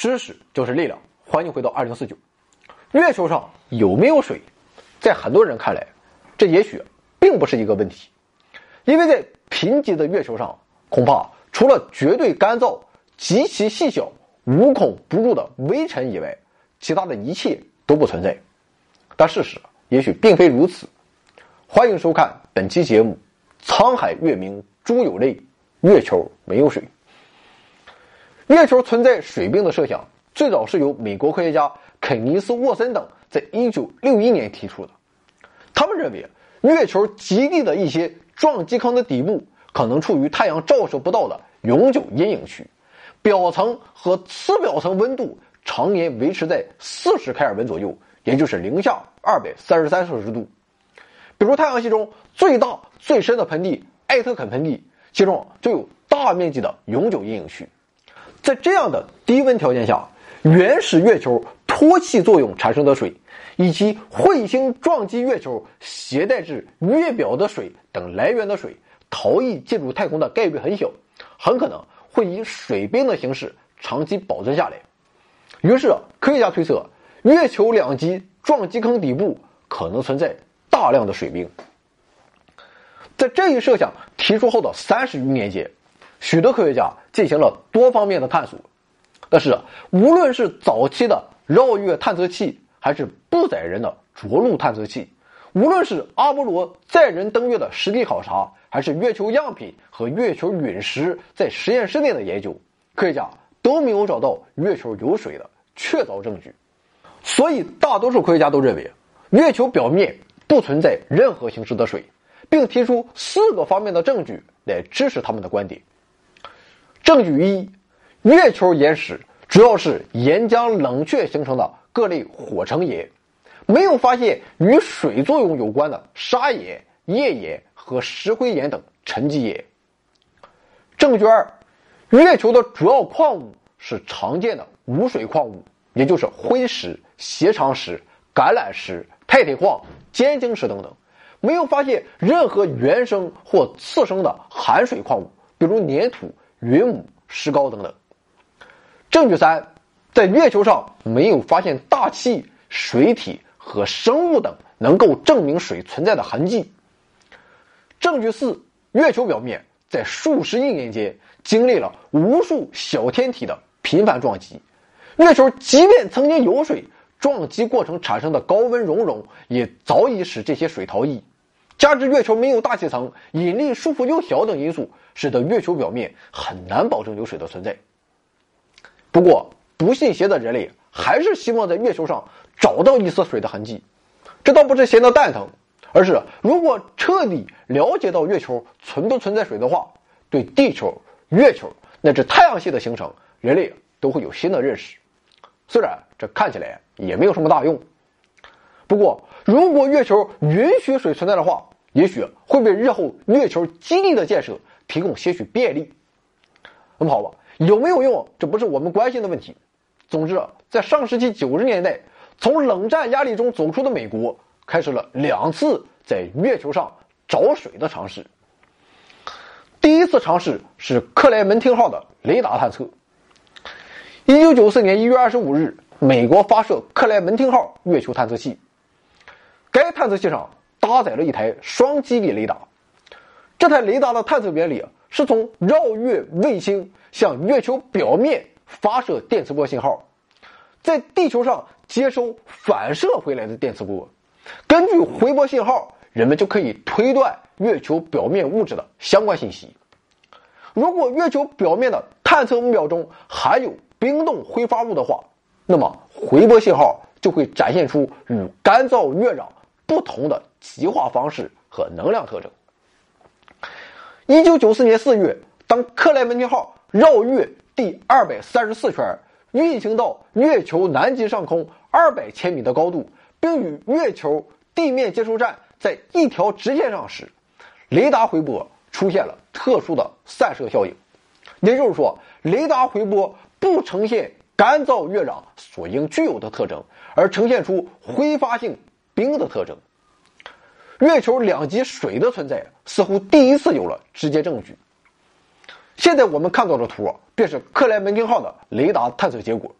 知识就是力量，欢迎回到二零四九。月球上有没有水，在很多人看来，这也许并不是一个问题，因为在贫瘠的月球上，恐怕除了绝对干燥、极其细小、无孔不入的微尘以外，其他的一切都不存在。但事实也许并非如此。欢迎收看本期节目《沧海月明珠有泪》，月球没有水。月球存在水冰的设想，最早是由美国科学家肯尼斯·沃森等在1961年提出的。他们认为，月球极地的一些撞击坑的底部可能处于太阳照射不到的永久阴影区，表层和次表层温度常年维持在40开尔文左右，也就是零下233摄氏度。比如太阳系中最大最深的盆地艾特肯盆地，其中就有大面积的永久阴影区。在这样的低温条件下，原始月球脱气作用产生的水，以及彗星撞击月球携带至月表的水等来源的水逃逸进入太空的概率很小，很可能会以水冰的形式长期保存下来。于是，科学家推测，月球两极撞击坑底部可能存在大量的水冰。在这一设想提出后的三十余年间。许多科学家进行了多方面的探索，但是无论是早期的绕月探测器，还是不载人的着陆探测器，无论是阿波罗载人登月的实地考察，还是月球样品和月球陨石在实验室内的研究，科学家都没有找到月球有水的确凿证据。所以，大多数科学家都认为，月球表面不存在任何形式的水，并提出四个方面的证据来支持他们的观点。证据一：月球岩石主要是岩浆冷却形成的各类火成岩，没有发现与水作用有关的砂岩、页岩和石灰岩等沉积岩。证据二：月球的主要矿物是常见的无水矿物，也就是灰石、斜长石、橄榄石、钛铁矿、尖晶石等等，没有发现任何原生或次生的含水矿物，比如粘土。云母、石膏等等。证据三，在月球上没有发现大气、水体和生物等能够证明水存在的痕迹。证据四，月球表面在数十亿年间经历了无数小天体的频繁撞击，月球即便曾经有水，撞击过程产生的高温熔融也早已使这些水逃逸。加之月球没有大气层，引力束缚又小等因素，使得月球表面很难保证有水的存在。不过，不信邪的人类还是希望在月球上找到一丝水的痕迹。这倒不是闲得蛋疼，而是如果彻底了解到月球存不存在水的话，对地球、月球乃至太阳系的形成，人类都会有新的认识。虽然这看起来也没有什么大用。不过，如果月球允许水存在的话，也许会为日后月球基地的建设提供些许便利。那么好吧，有没有用，这不是我们关心的问题。总之，在上世纪九十年代，从冷战压力中走出的美国，开始了两次在月球上找水的尝试。第一次尝试是克莱门汀号的雷达探测。一九九四年一月二十五日，美国发射克莱门汀号月球探测器。该探测器上搭载了一台双基地雷达，这台雷达的探测原理是从绕月卫星向月球表面发射电磁波信号，在地球上接收反射回来的电磁波，根据回波信号，人们就可以推断月球表面物质的相关信息。如果月球表面的探测目标中含有冰冻挥发物的话，那么回波信号就会展现出与干燥月壤。不同的极化方式和能量特征。一九九四年四月，当克莱门汀号绕月第二百三十四圈，运行到月球南极上空二百千米的高度，并与月球地面接收站在一条直线上时，雷达回波出现了特殊的散射效应。也就是说，雷达回波不呈现干燥月壤所应具有的特征，而呈现出挥发性。冰的特征，月球两极水的存在似乎第一次有了直接证据。现在我们看到的图，便是克莱门汀号的雷达探测结果。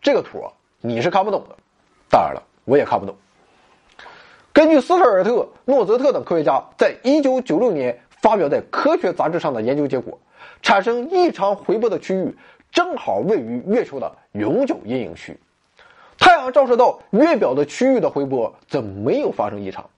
这个图啊你是看不懂的，当然了，我也看不懂。根据斯特尔特、诺泽特等科学家在1996年发表在《科学》杂志上的研究结果，产生异常回波的区域正好位于月球的永久阴影区，太阳照射到月表的区域的回波则没有发生异常。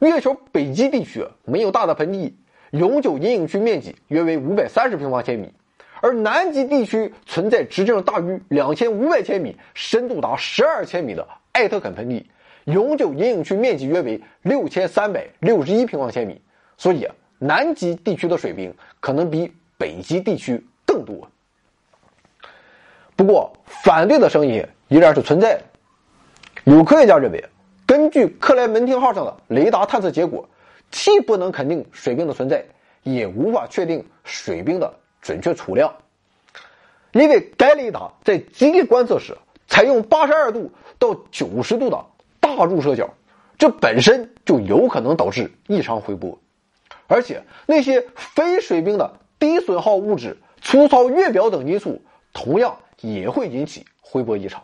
月球北极地区没有大的盆地，永久阴影区面积约为530平方千米，而南极地区存在直径大于2500千米、深度达12千米的艾特肯盆地。永久阴影区面积约为六千三百六十一平方千米，所以南极地区的水冰可能比北极地区更多。不过，反对的声音依然是存在的。有科学家认为，根据克莱门汀号上的雷达探测结果，既不能肯定水冰的存在，也无法确定水冰的准确储量，因为该雷达在极力观测时采用八十二度到九十度的。大入射角，这本身就有可能导致异常回波，而且那些非水冰的低损耗物质、粗糙月表等因素，同样也会引起回波异常。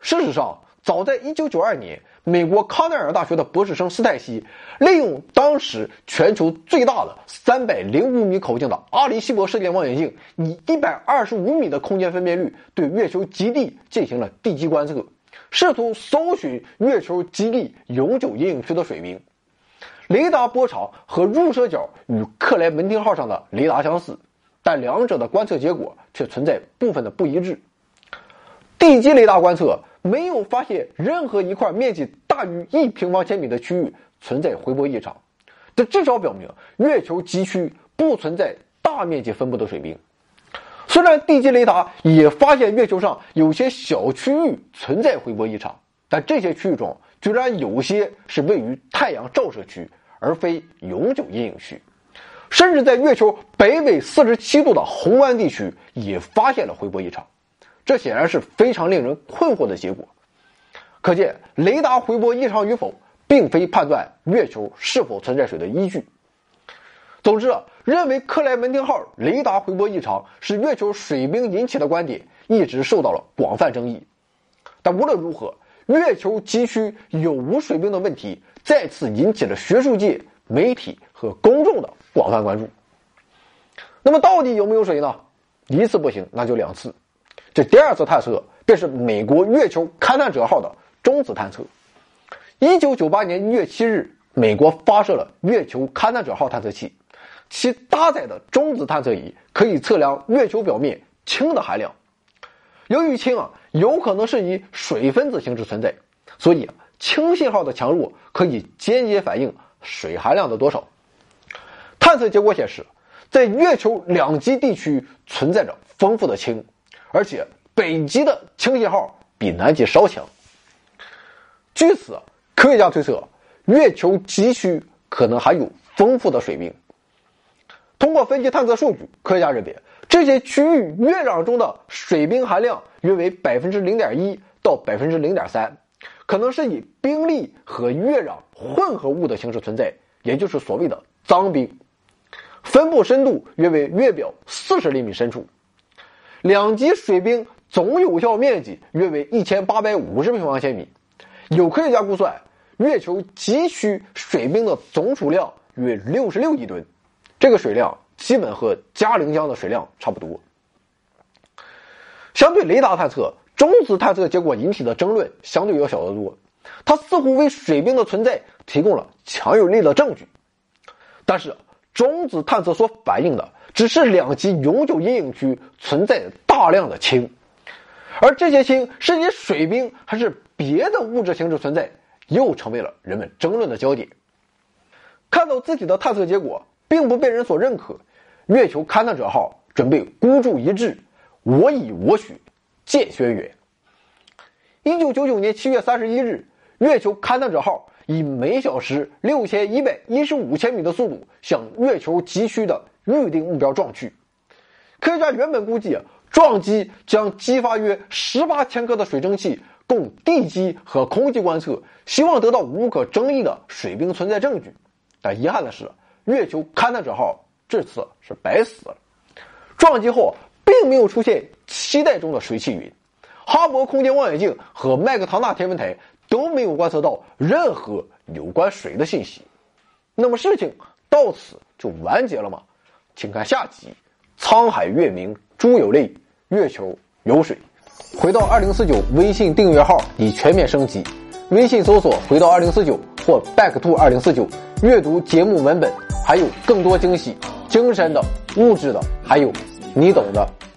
事实上，早在1992年，美国康奈尔大学的博士生斯泰西利用当时全球最大的305米口径的阿里西博射电望远镜，以125米的空间分辨率对月球极地进行了地基观测。试图搜寻月球极地永久阴影区的水冰，雷达波长和入射角与克莱门汀号上的雷达相似，但两者的观测结果却存在部分的不一致。地基雷达观测没有发现任何一块面积大于一平方千米的区域存在回波异常，这至少表明月球极区不存在大面积分布的水冰。虽然地基雷达也发现月球上有些小区域存在回波异常，但这些区域中居然有些是位于太阳照射区，而非永久阴影区。甚至在月球北纬四十七度的红湾地区也发现了回波异常，这显然是非常令人困惑的结果。可见，雷达回波异常与否，并非判断月球是否存在水的依据。总之，认为克莱门汀号雷达回波异常是月球水冰引起的观点一直受到了广泛争议。但无论如何，月球极区有无水冰的问题再次引起了学术界、媒体和公众的广泛关注。那么，到底有没有水呢？一次不行，那就两次。这第二次探测便是美国月球勘探者号的中子探测。一九九八年一月七日，美国发射了月球勘探者号探测器。其搭载的中子探测仪可以测量月球表面氢的含量。由于氢啊有可能是以水分子形式存在，所以氢信号的强弱可以间接反映水含量的多少。探测结果显示，在月球两极地区存在着丰富的氢，而且北极的氢信号比南极稍强。据此，科学家推测，月球极区可能含有丰富的水冰。通过分析探测数据，科学家认为这些区域月壤中的水冰含量约为百分之零点一到百分之零点三，可能是以冰粒和月壤混合物的形式存在，也就是所谓的脏冰。分布深度约为月表四十厘米深处，两极水冰总有效面积约为一千八百五十平方千米。有科学家估算，月球极区水冰的总储量约六十六亿吨。这个水量基本和嘉陵江的水量差不多。相对雷达探测，中子探测结果引起的争论相对要小得多。它似乎为水冰的存在提供了强有力的证据。但是，中子探测所反映的只是两极永久阴影区存在大量的氢，而这些氢是以水冰还是别的物质形式存在，又成为了人们争论的焦点。看到自己的探测结果。并不被人所认可，月球勘探者号准备孤注一掷，我以我许，见轩辕。一九九九年七月三十一日，月球勘探者号以每小时六千一百一十五千米的速度向月球极区的预定目标撞去。科学家原本估计，撞击将激发约十八千克的水蒸气，供地基和空气观测，希望得到无可争议的水冰存在证据。但遗憾的是。月球勘探者号这次是白死了，撞击后并没有出现期待中的水汽云。哈勃空间望远镜和麦克唐纳天文台都没有观测到任何有关水的信息。那么事情到此就完结了吗？请看下集《沧海月明珠有泪，月球有水》。回到二零四九微信订阅号已全面升级，微信搜索“回到二零四九”或 “back to 二零四九”，阅读节目文本，还有更多惊喜，精神的、物质的，还有你懂的。